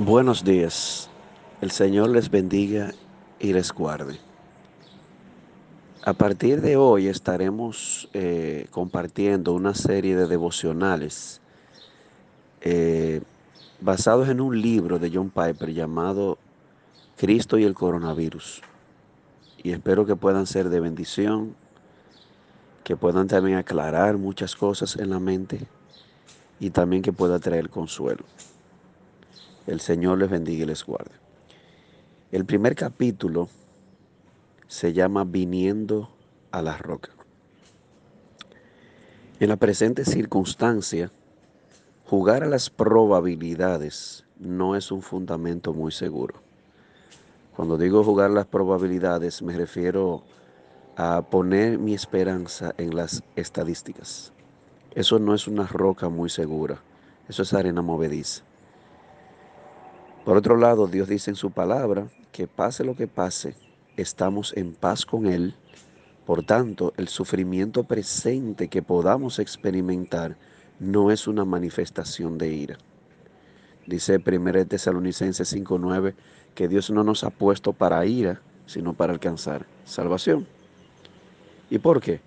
Buenos días. El Señor les bendiga y les guarde. A partir de hoy estaremos eh, compartiendo una serie de devocionales eh, basados en un libro de John Piper llamado Cristo y el coronavirus. Y espero que puedan ser de bendición, que puedan también aclarar muchas cosas en la mente y también que pueda traer consuelo. El Señor les bendiga y les guarde. El primer capítulo se llama Viniendo a la roca. En la presente circunstancia, jugar a las probabilidades no es un fundamento muy seguro. Cuando digo jugar las probabilidades me refiero a poner mi esperanza en las estadísticas. Eso no es una roca muy segura, eso es arena movediza. Por otro lado, Dios dice en su palabra que pase lo que pase, estamos en paz con Él. Por tanto, el sufrimiento presente que podamos experimentar no es una manifestación de ira. Dice 1 Tesalonicenses 5:9 que Dios no nos ha puesto para ira, sino para alcanzar salvación. ¿Y por qué?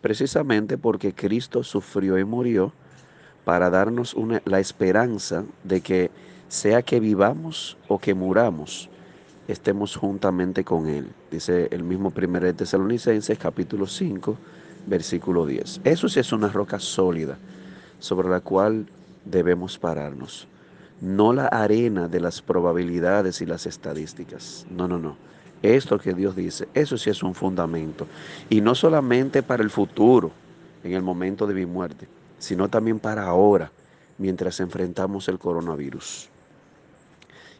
Precisamente porque Cristo sufrió y murió para darnos la esperanza de que sea que vivamos o que muramos, estemos juntamente con Él. Dice el mismo 1 de Tesalonicenses capítulo 5, versículo 10. Eso sí es una roca sólida sobre la cual debemos pararnos. No la arena de las probabilidades y las estadísticas. No, no, no. Esto que Dios dice, eso sí es un fundamento. Y no solamente para el futuro, en el momento de mi muerte, sino también para ahora, mientras enfrentamos el coronavirus.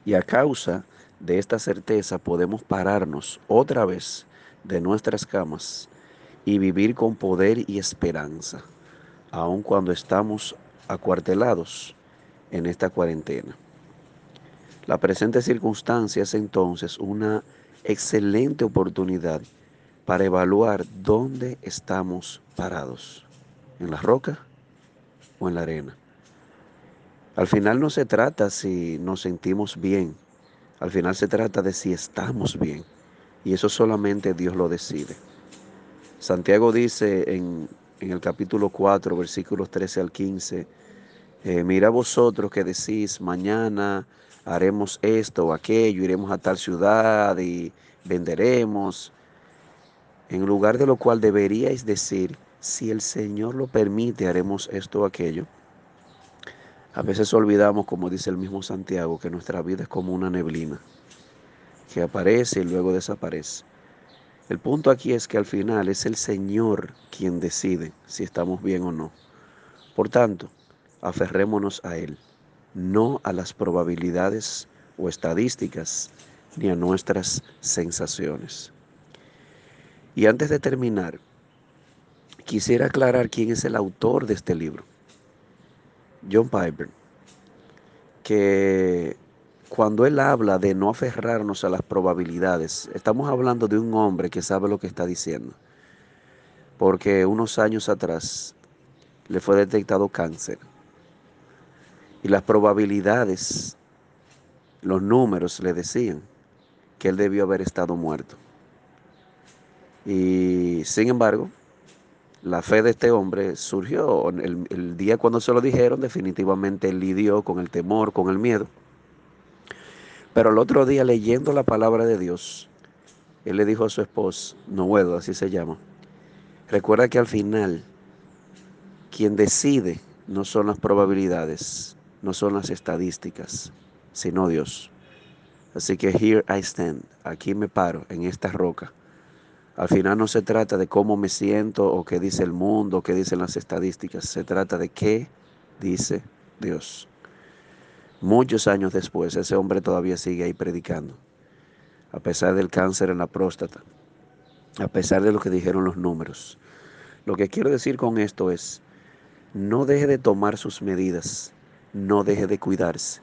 Y a causa de esta certeza podemos pararnos otra vez de nuestras camas y vivir con poder y esperanza, aun cuando estamos acuartelados en esta cuarentena. La presente circunstancia es entonces una excelente oportunidad para evaluar dónde estamos parados, en la roca o en la arena. Al final no se trata si nos sentimos bien, al final se trata de si estamos bien. Y eso solamente Dios lo decide. Santiago dice en, en el capítulo 4, versículos 13 al 15, eh, mira vosotros que decís, mañana haremos esto o aquello, iremos a tal ciudad y venderemos. En lugar de lo cual deberíais decir, si el Señor lo permite, haremos esto o aquello. A veces olvidamos, como dice el mismo Santiago, que nuestra vida es como una neblina, que aparece y luego desaparece. El punto aquí es que al final es el Señor quien decide si estamos bien o no. Por tanto, aferrémonos a Él, no a las probabilidades o estadísticas, ni a nuestras sensaciones. Y antes de terminar, quisiera aclarar quién es el autor de este libro. John Piper, que cuando él habla de no aferrarnos a las probabilidades, estamos hablando de un hombre que sabe lo que está diciendo. Porque unos años atrás le fue detectado cáncer. Y las probabilidades, los números le decían que él debió haber estado muerto. Y sin embargo, la fe de este hombre surgió el, día cuando se lo dijeron, definitivamente él lidió con el temor, con el miedo. Pero el otro día leyendo la palabra de Dios, él le dijo a su esposa, Noedo, así se llama, recuerda que al final quien decide no son las probabilidades, no son las estadísticas, sino Dios. Así que here I stand, aquí me paro en esta roca al final no se trata de cómo me siento o qué dice el mundo o qué dicen las estadísticas, se trata de qué dice Dios. Muchos años después, ese hombre todavía sigue ahí predicando, a pesar del cáncer en la próstata, a pesar de lo que dijeron los números. Lo que quiero decir con esto es, no deje de tomar sus medidas, no deje de cuidarse,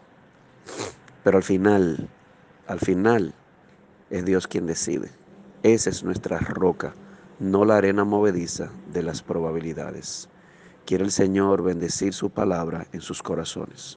pero al final, al final, es Dios quien decide. Esa es nuestra roca, no la arena movediza de las probabilidades. Quiere el Señor bendecir su palabra en sus corazones.